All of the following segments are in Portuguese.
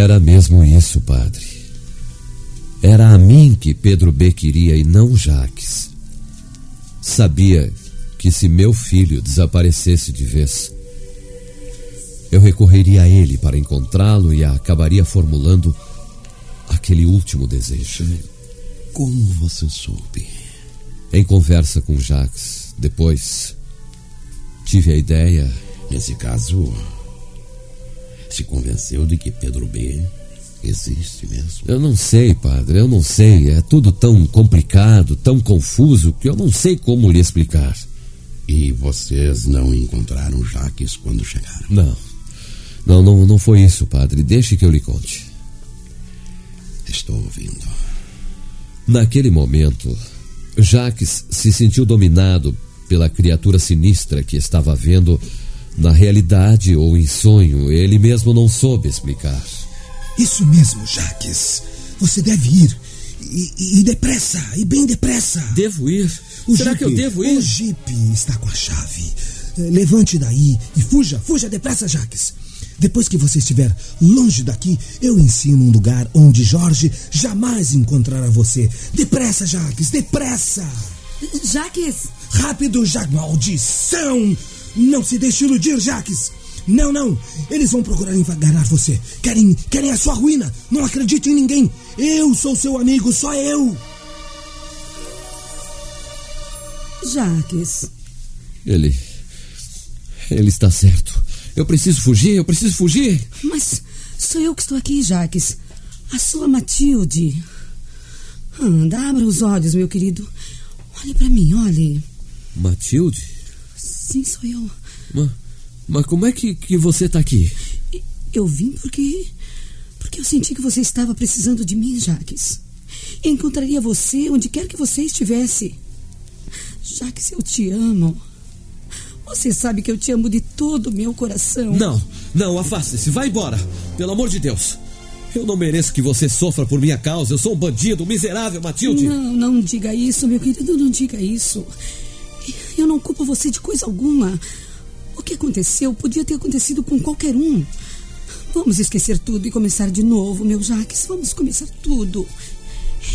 Era mesmo isso, padre. Era a mim que Pedro B queria e não Jaques. Sabia que se meu filho desaparecesse de vez, eu recorreria a ele para encontrá-lo e acabaria formulando aquele último desejo. Como você soube? Em conversa com Jaques, depois tive a ideia. Nesse caso, se convenceu de que Pedro B existe mesmo. Eu não sei, padre, eu não sei. É tudo tão complicado, tão confuso, que eu não sei como lhe explicar. E vocês não encontraram Jaques quando chegaram? Não. Não, não, não foi isso, padre. Deixe que eu lhe conte. Estou ouvindo. Naquele momento, Jaques se sentiu dominado pela criatura sinistra que estava vendo na realidade ou em sonho. Ele mesmo não soube explicar. Isso mesmo, Jaques. Você deve ir. E, e- e depressa, e bem depressa. Devo ir? O Será jipe- que eu devo ir? O jipe está com a chave. Eh, Levante daí e fuja, fuja depressa, Jaques. Depois que você estiver longe daqui, eu ensino um lugar onde Jorge jamais encontrará você. Depressa, Jaques, depressa! Jaques, Rápido, Ja- maldição! Não se deixe iludir, Jaques! Não, não! Eles vão procurar enganar você. Querem, querem a sua ruína. Não acredite em ninguém. Eu sou seu amigo, só eu. Jaques, Ele. Ele está certo. Eu preciso fugir, eu preciso fugir. mas sou eu que estou aqui, Jaques. A sua Matilde. Anda, abra os olhos, meu querido. Olhe para mim, olhe. Matilde? Sim, sou eu. Mas, mas como é que, que você está aqui? Eu vim porque. Porque eu senti que você estava precisando de mim, Jaques. Encontraria você onde quer que você estivesse. Jaques, eu te amo. Você sabe que eu te amo de todo o meu coração. Não, não, afaste-se, vá embora. Pelo amor de Deus. Eu não mereço que você sofra por minha causa. Eu sou um bandido, um miserável, Matilde. Não, não diga isso, meu querido, não diga isso. Eu não culpo você de coisa alguma. O que aconteceu podia ter acontecido com qualquer um. Vamos esquecer tudo e começar de novo, meu Jaques. Vamos começar tudo.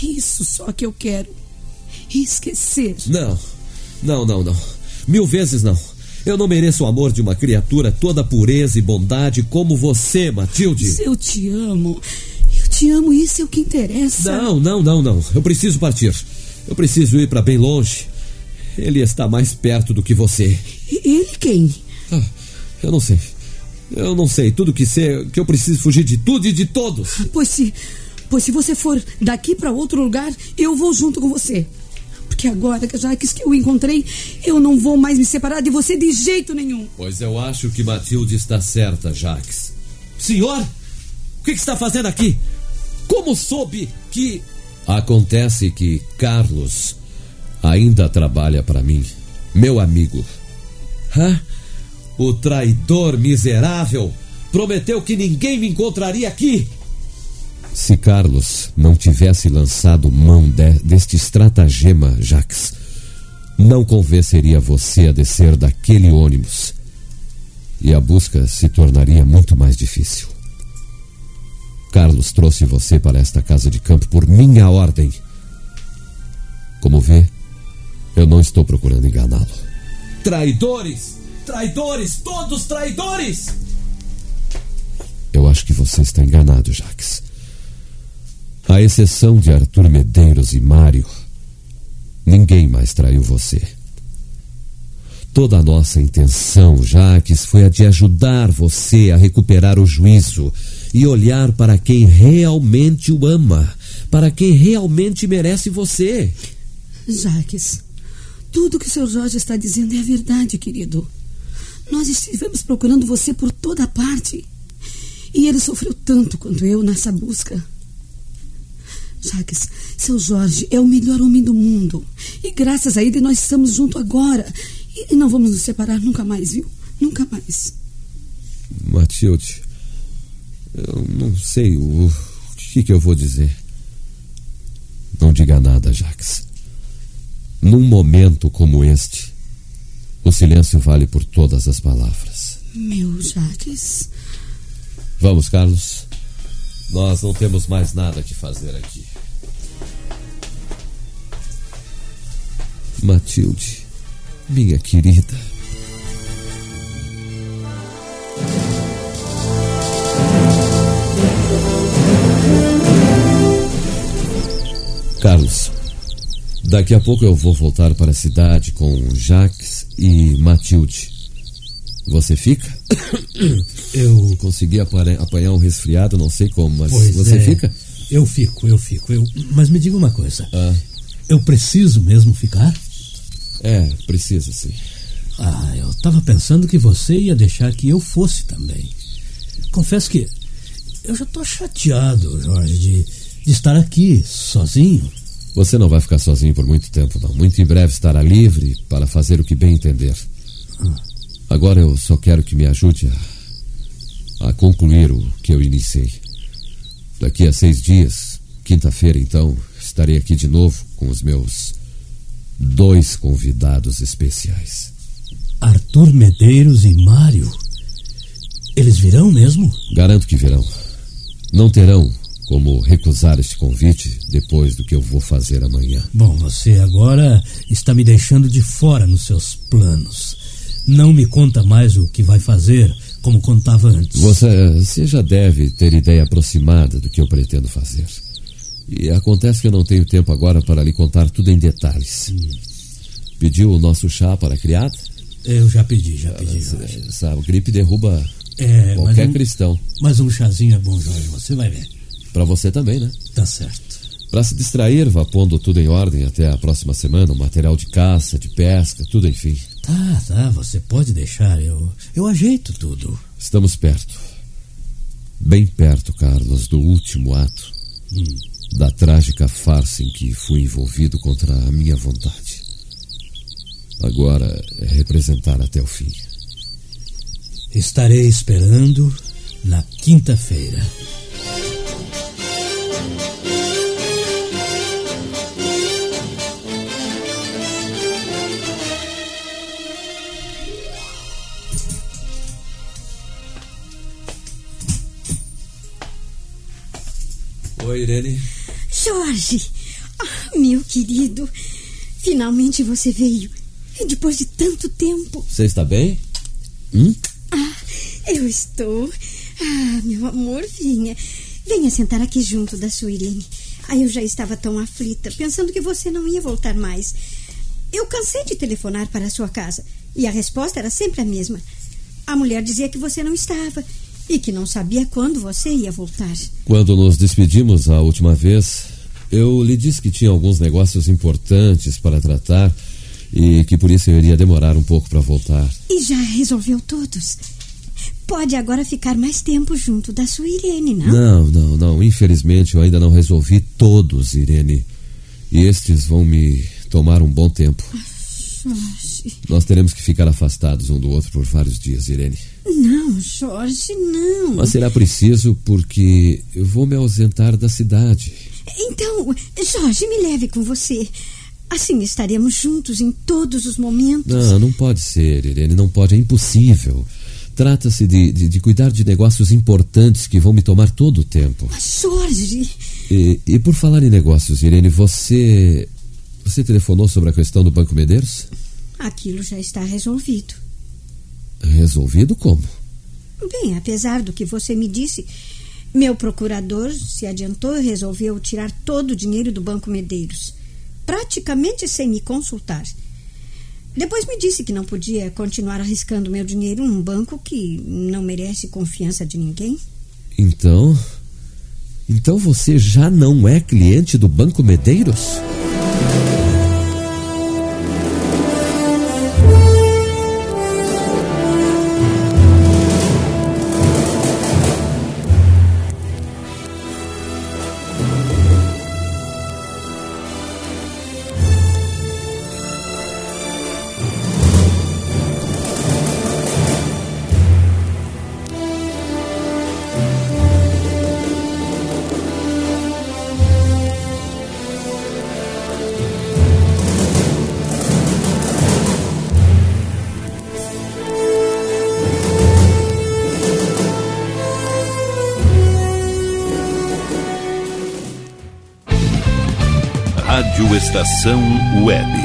É isso só que eu quero. Esquecer. Não, não, não, não. Mil vezes não. Eu não mereço o amor de uma criatura toda pureza e bondade como você, Matilde. Eu te amo. Eu te amo, isso é o que interessa. Não, não, não, não. Eu preciso partir. Eu preciso ir para bem longe. Ele está mais perto do que você. Ele quem? Ah, eu não sei. Eu não sei. Tudo que sei é que eu preciso fugir de tudo e de todos. Pois se, pois se você for daqui para outro lugar, eu vou junto com você. Porque agora que já que eu o encontrei, eu não vou mais me separar de você de jeito nenhum. Pois eu acho que Matilde está certa, Jaques. Senhor, o que, que está fazendo aqui? Como soube que. Acontece que Carlos ainda trabalha para mim, meu amigo. Hã? O traidor miserável prometeu que ninguém me encontraria aqui. Se Carlos não tivesse lançado mão de- deste estratagema, Jaques, não convenceria você a descer daquele ônibus. E a busca se tornaria muito mais difícil. Carlos trouxe você para esta casa de campo por minha ordem. Como vê, eu não estou procurando enganá-lo. Traidores! Traidores! Todos traidores! Eu acho que você está enganado, Jaques. À exceção de Arthur Medeiros e Mário, ninguém mais traiu você. Toda a nossa intenção, Jaques, foi a de ajudar você a recuperar o juízo e olhar para quem realmente o ama, para quem realmente merece você. Jaques, tudo que o seu Jorge está dizendo é verdade, querido. Nós estivemos procurando você por toda parte. E ele sofreu tanto quanto eu nessa busca. Jaques, seu Jorge é o melhor homem do mundo. E graças a ele nós estamos juntos agora. E não vamos nos separar nunca mais, viu? Nunca mais. Matilde, eu não sei o, o que, que eu vou dizer. Não diga nada, Jaques. Num momento como este, o silêncio vale por todas as palavras. Meu Jaques. Vamos, Carlos. Nós não temos mais nada que fazer aqui. Matilde, minha querida. Carlos, daqui a pouco eu vou voltar para a cidade com Jacques e Matilde. Você fica? Eu. Consegui apanhar um resfriado, não sei como, mas Pois você é, fica? Eu fico, eu fico. Eu... Mas me diga uma coisa. Ah, Eu preciso mesmo ficar? é, precisa sim. Ah, eu tava pensando que você ia deixar que eu fosse também. Confesso que eu já tô chateado, Jorge, de, de estar aqui, sozinho. Você não vai ficar sozinho por muito tempo, não. Muito em breve estará livre para fazer o que bem entender. Agora eu só quero que me ajude a, a concluir o que eu iniciei. Daqui a seis dias, quinta-feira então, estarei aqui de novo com os meus dois convidados especiais. Arthur Medeiros e Mário. Eles virão mesmo? Garanto que virão. Não terão como recusar este convite depois do que eu vou fazer amanhã. Bom, você agora está me deixando de fora nos seus planos. Não me conta mais o que vai fazer, como contava antes. Você, você já deve ter ideia aproximada do que eu pretendo fazer. E acontece que eu não tenho tempo agora para lhe contar tudo em detalhes. Pediu o nosso chá para a criada? Eu já pedi, já pedi, Jorge. Essa gripe derruba É, qualquer um, cristão. mas um chazinho é bom, Jorge, você vai ver. Para você também, né? Tá certo. Para se distrair, vá pondo tudo em ordem até a próxima semana. O material de caça, de pesca, tudo enfim. Tá, tá, você pode deixar, eu, eu ajeito tudo. Estamos perto. Bem perto, Carlos, do último ato. Da trágica farsa em que fui envolvido contra a minha vontade. Agora é representar até o fim. Estarei esperando na quinta-feira. Oi, Irene. Jorge! Ah, meu querido! Finalmente você veio. E Depois de tanto tempo. Você está bem? Ah, eu estou. Ah, meu amor, venha. Venha sentar aqui junto da sua Irene. Ah, eu já estava tão aflita, pensando que você não ia voltar mais. Eu cansei de telefonar para a sua casa. E a resposta era sempre a mesma. A mulher dizia que você não estava. E que não sabia quando você ia voltar. Quando nos despedimos a última vez, eu lhe disse que tinha alguns negócios importantes para tratar e que por isso eu iria demorar um pouco para voltar. E já resolveu todos. Pode agora ficar mais tempo junto da sua Irene, não? Não, não, não. Infelizmente eu ainda não resolvi todos, Irene. E estes vão me tomar um bom tempo. Jorge. Nós teremos que ficar afastados um do outro por vários dias, Irene. Não, Jorge, não. Mas será preciso porque eu vou me ausentar da cidade. Então, Jorge, me leve com você. Assim estaremos juntos em todos os momentos. Não, não pode ser, Irene, não pode, é impossível. Trata-se de, de, de cuidar de negócios importantes que vão me tomar todo o tempo. Mas, Jorge, E, e por falar em negócios, Irene, você. Você telefonou sobre a questão do Banco Medeiros? aquilo já está resolvido. Resolvido como? Bem, apesar do que você me disse, meu procurador se adiantou e resolveu tirar todo o dinheiro do Banco Medeiros, praticamente sem me consultar. Depois me disse que não podia continuar arriscando meu dinheiro num banco que não merece confiança de ninguém. Então. Então você já não é cliente do Banco Medeiros? Rádio Estação Web.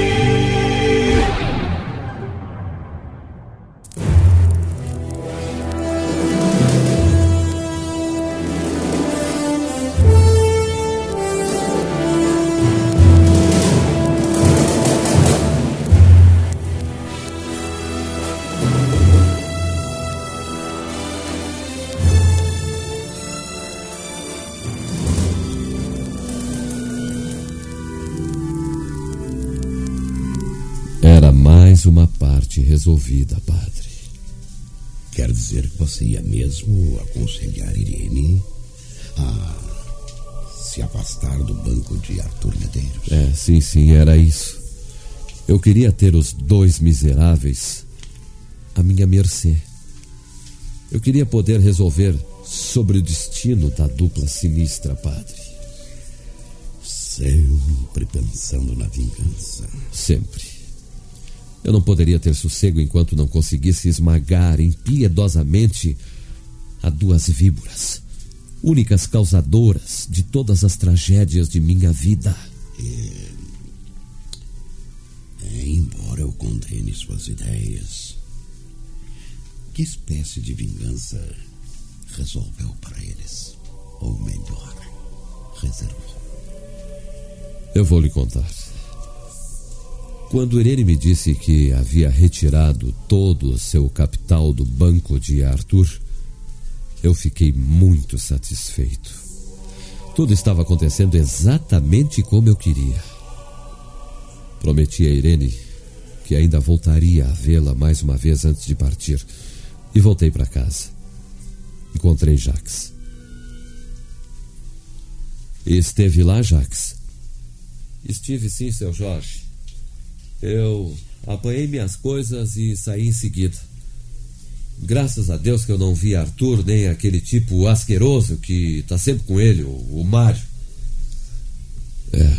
Parte resolvida, padre. Quer dizer que você ia mesmo aconselhar Irene a se afastar do banco de Arthur Medeiros? É, sim, sim, era isso. Eu queria ter os dois miseráveis à minha mercê. Eu queria poder resolver sobre o destino da dupla sinistra, padre. Sempre pensando na vingança. Sempre. Eu não poderia ter sossego enquanto não conseguisse esmagar impiedosamente a duas víboras, únicas causadoras de todas as tragédias de minha vida. É, é, embora eu condene suas ideias, que espécie de vingança resolveu para eles? Ou melhor, reservou? Eu vou lhe contar. Quando Irene me disse que havia retirado todo o seu capital do banco de Arthur, eu fiquei muito satisfeito. Tudo estava acontecendo exatamente como eu queria. Prometi a Irene que ainda voltaria a vê-la mais uma vez antes de partir e voltei para casa. Encontrei Jacques. Esteve lá, Jacques? Estive sim, seu Jorge. Eu apanhei minhas coisas e saí em seguida. Graças a Deus que eu não vi Arthur nem aquele tipo asqueroso que está sempre com ele, o, o Mário. É.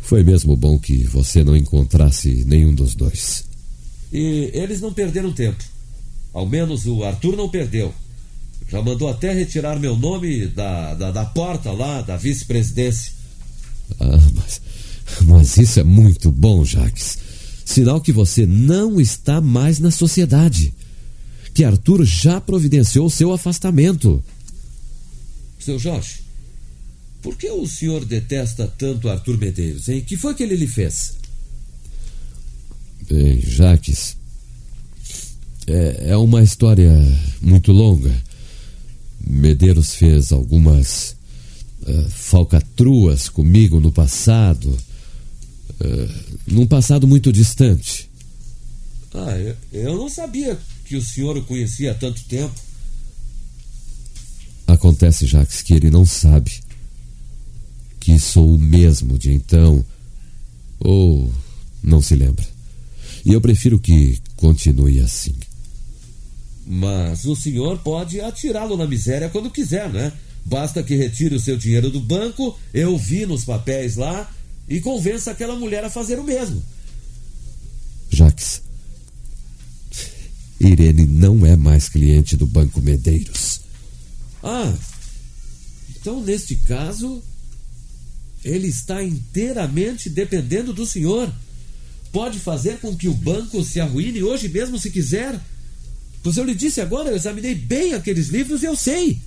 Foi mesmo bom que você não encontrasse nenhum dos dois. E eles não perderam tempo. Ao menos o Arthur não perdeu. Já mandou até retirar meu nome da, da, da porta lá, da vice-presidência. Ah, mas, mas isso é muito bom, Jacques. Sinal que você não está mais na sociedade. Que Arthur já providenciou seu afastamento. Seu Jorge, por que o senhor detesta tanto Arthur Medeiros, hein? Que foi que ele lhe fez? Bem, Jaques, é, é uma história muito longa. Medeiros fez algumas uh, falcatruas comigo no passado, uh, num passado muito distante. Ah, eu, eu não sabia que o senhor o conhecia há tanto tempo. Acontece, Jacques, que ele não sabe que sou o mesmo de então, ou não se lembra. E eu prefiro que continue assim. Mas o senhor pode atirá-lo na miséria quando quiser, né? Basta que retire o seu dinheiro do banco, eu vi nos papéis lá, e convença aquela mulher a fazer o mesmo. Jaques, Irene não é mais cliente do Banco Medeiros. Ah, então neste caso, ele está inteiramente dependendo do senhor. Pode fazer com que o banco se arruine hoje mesmo se quiser. Pois eu lhe disse agora, eu examinei bem aqueles livros e eu sei.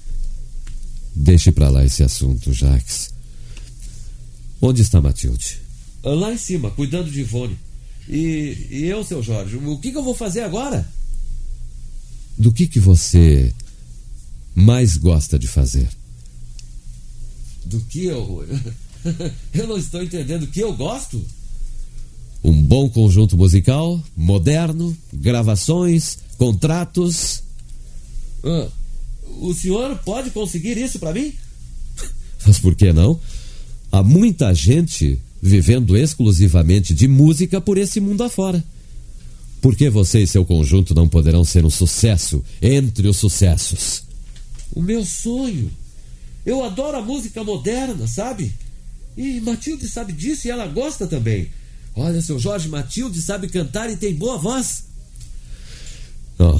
Deixe para lá esse assunto, Jaques. Onde está Matilde? Lá em cima, cuidando de Ivone. E, e eu, seu Jorge, o que, que eu vou fazer agora? Do que, que você mais gosta de fazer? Do que eu. Eu não estou entendendo o que eu gosto. Um bom conjunto musical, moderno, gravações, contratos. Ah, o senhor pode conseguir isso para mim? Mas por que não? Há muita gente vivendo exclusivamente de música por esse mundo afora. Por que você e seu conjunto não poderão ser um sucesso entre os sucessos? O meu sonho. Eu adoro a música moderna, sabe? E Matilde sabe disso e ela gosta também. Olha, seu Jorge, Matilde sabe cantar e tem boa voz. Oh,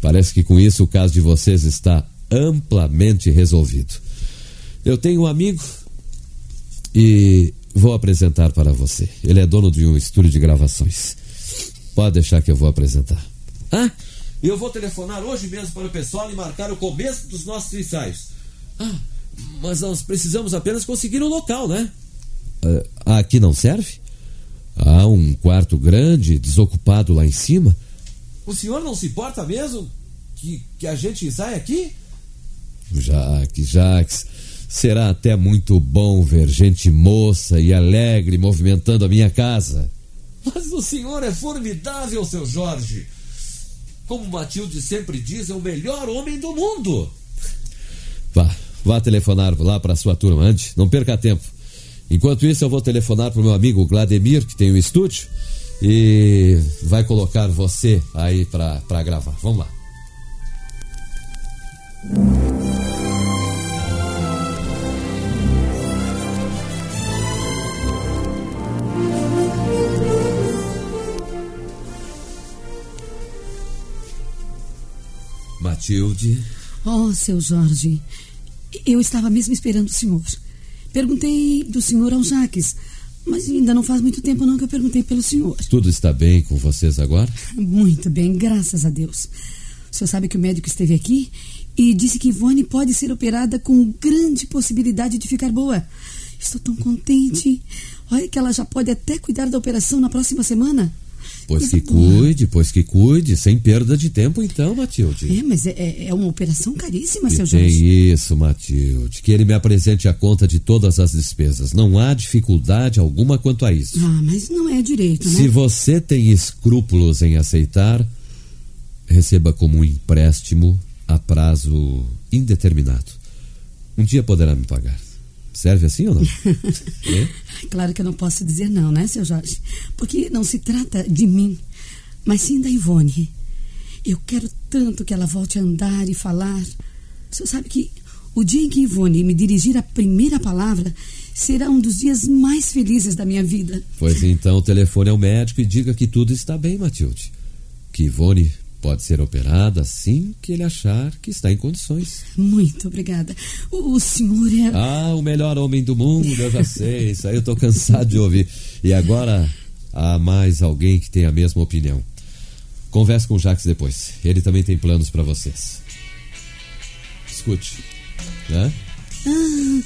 parece que com isso o caso de vocês está amplamente resolvido. Eu tenho um amigo e vou apresentar para você. Ele é dono de um estúdio de gravações. Pode deixar que eu vou apresentar. Ah, eu vou telefonar hoje mesmo para o pessoal e marcar o começo dos nossos ensaios. Ah, mas nós precisamos apenas conseguir um local, né? Uh, aqui não serve? Há um quarto grande, desocupado lá em cima. O senhor não se importa mesmo que, que a gente ensaie aqui? Jaques, Jaques, será até muito bom ver gente moça e alegre movimentando a minha casa. Mas o senhor é formidável, seu Jorge. Como Matilde sempre diz, é o melhor homem do mundo. Vá, vá telefonar lá para sua turma antes, não perca tempo. Enquanto isso, eu vou telefonar para o meu amigo Vladimir, que tem o um estúdio, e vai colocar você aí para gravar. Vamos lá. Matilde. Oh, seu Jorge, eu estava mesmo esperando o senhor. Perguntei do senhor ao Jaques, mas ainda não faz muito tempo não que eu perguntei pelo senhor. Tudo está bem com vocês agora? Muito bem, graças a Deus. O senhor sabe que o médico esteve aqui e disse que Ivone pode ser operada com grande possibilidade de ficar boa. Estou tão contente. Olha que ela já pode até cuidar da operação na próxima semana. Pois que cuide, pois que cuide, sem perda de tempo então, Matilde. É, mas é, é uma operação caríssima, E seu tem Jorge. isso, Matilde, que ele me apresente a conta de todas as despesas. Não há dificuldade alguma quanto a isso. Ah, mas não é direito, né? Se você tem escrúpulos em aceitar, receba como um empréstimo a prazo indeterminado. Um dia poderá me pagar. Serve assim ou não? É? Claro que eu não posso dizer não, né, seu Jorge? Porque não se trata de mim, mas sim da Ivone. Eu quero tanto que ela volte a andar e falar. O senhor sabe que o dia em que Ivone me dirigir a primeira palavra será um dos dias mais felizes da minha vida. Pois então, telefone ao médico e diga que tudo está bem, Matilde. Que Ivone pode ser operada assim que ele achar que está em condições. Muito obrigada. O, o senhor é. Ah, o melhor homem do mundo, eu já sei. Isso aí eu tô cansado de ouvir. E agora há mais alguém que tem a mesma opinião. Converse com o Jacques depois. Ele também tem planos para vocês. Escute. Né? Ah,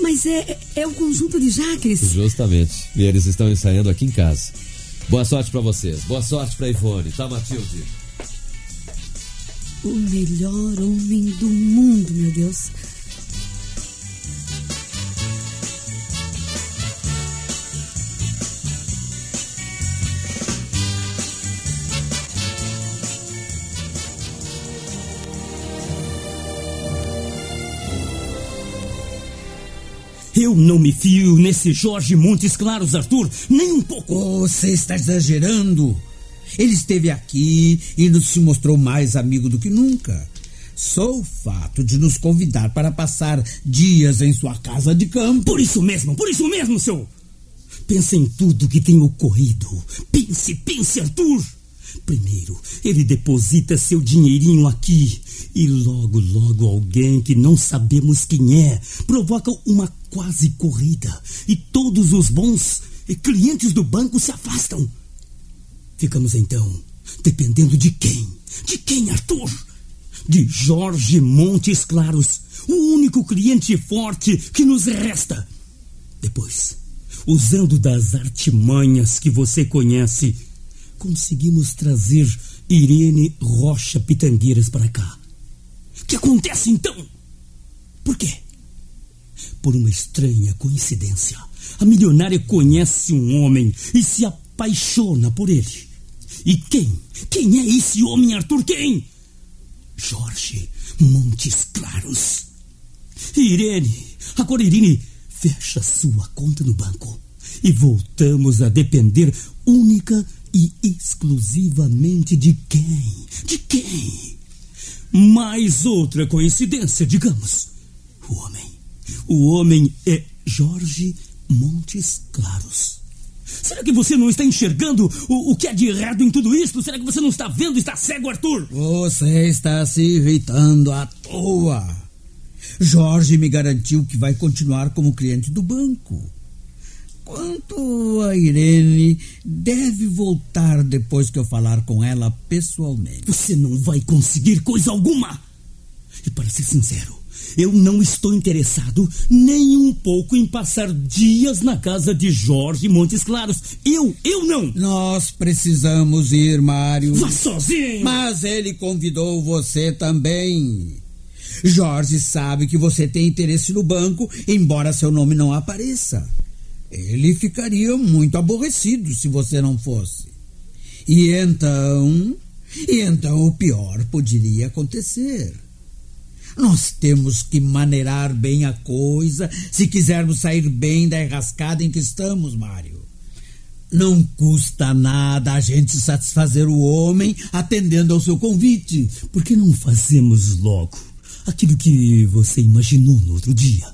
mas é, é o conjunto de Jaques. Justamente. E eles estão ensaiando aqui em casa. Boa sorte para vocês. Boa sorte para Ivone, tá, Matilde? O melhor homem do mundo, meu Deus. Eu não me fio nesse Jorge Montes Claros, Arthur, nem um pouco. Você está exagerando. Ele esteve aqui e nos se mostrou mais amigo do que nunca. Só o fato de nos convidar para passar dias em sua casa de campo. Por isso mesmo, por isso mesmo, seu. Pense em tudo que tem ocorrido. Pense, pense, Arthur. Primeiro, ele deposita seu dinheirinho aqui e logo, logo alguém que não sabemos quem é provoca uma quase corrida e todos os bons clientes do banco se afastam. Ficamos então dependendo de quem? De quem, Arthur? De Jorge Montes Claros, o único cliente forte que nos resta. Depois, usando das artimanhas que você conhece, conseguimos trazer Irene Rocha Pitangueiras para cá. O que acontece então? Por quê? Por uma estranha coincidência, a milionária conhece um homem e se apaixona por ele. E quem? Quem é esse homem, Arthur? Quem? Jorge Montes Claros. Irene, agora Irene fecha sua conta no banco e voltamos a depender única e exclusivamente de quem? De quem? Mais outra coincidência, digamos. O homem. O homem é Jorge Montes Claros. Será que você não está enxergando o, o que é de errado em tudo isso? Será que você não está vendo? Está cego, Arthur? Você está se irritando à toa. Jorge me garantiu que vai continuar como cliente do banco. Quanto a Irene, deve voltar depois que eu falar com ela pessoalmente. Você não vai conseguir coisa alguma. E para ser sincero, eu não estou interessado nem um pouco em passar dias na casa de Jorge Montes Claros. Eu, eu não. Nós precisamos ir, Mário. Vá sozinho. Mas ele convidou você também. Jorge sabe que você tem interesse no banco, embora seu nome não apareça. Ele ficaria muito aborrecido se você não fosse. E então. E então o pior poderia acontecer. Nós temos que maneirar bem a coisa se quisermos sair bem da enrascada em que estamos, Mário. Não custa nada a gente satisfazer o homem atendendo ao seu convite. Por que não fazemos logo aquilo que você imaginou no outro dia?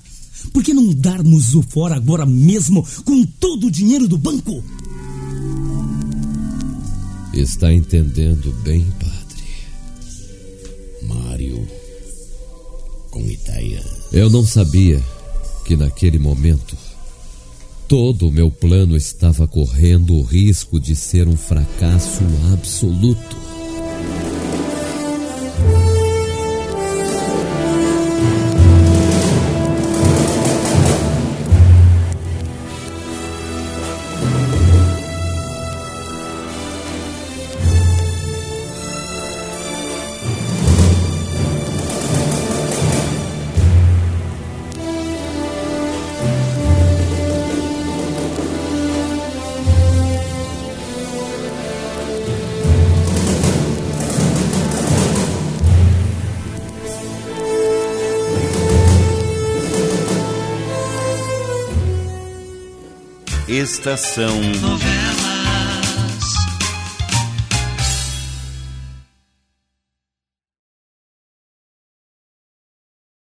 Por que não darmos o fora agora mesmo com todo o dinheiro do banco? Está entendendo bem, padre. Ideia. Eu não sabia que naquele momento todo o meu plano estava correndo o risco de ser um fracasso absoluto. Estação Novela.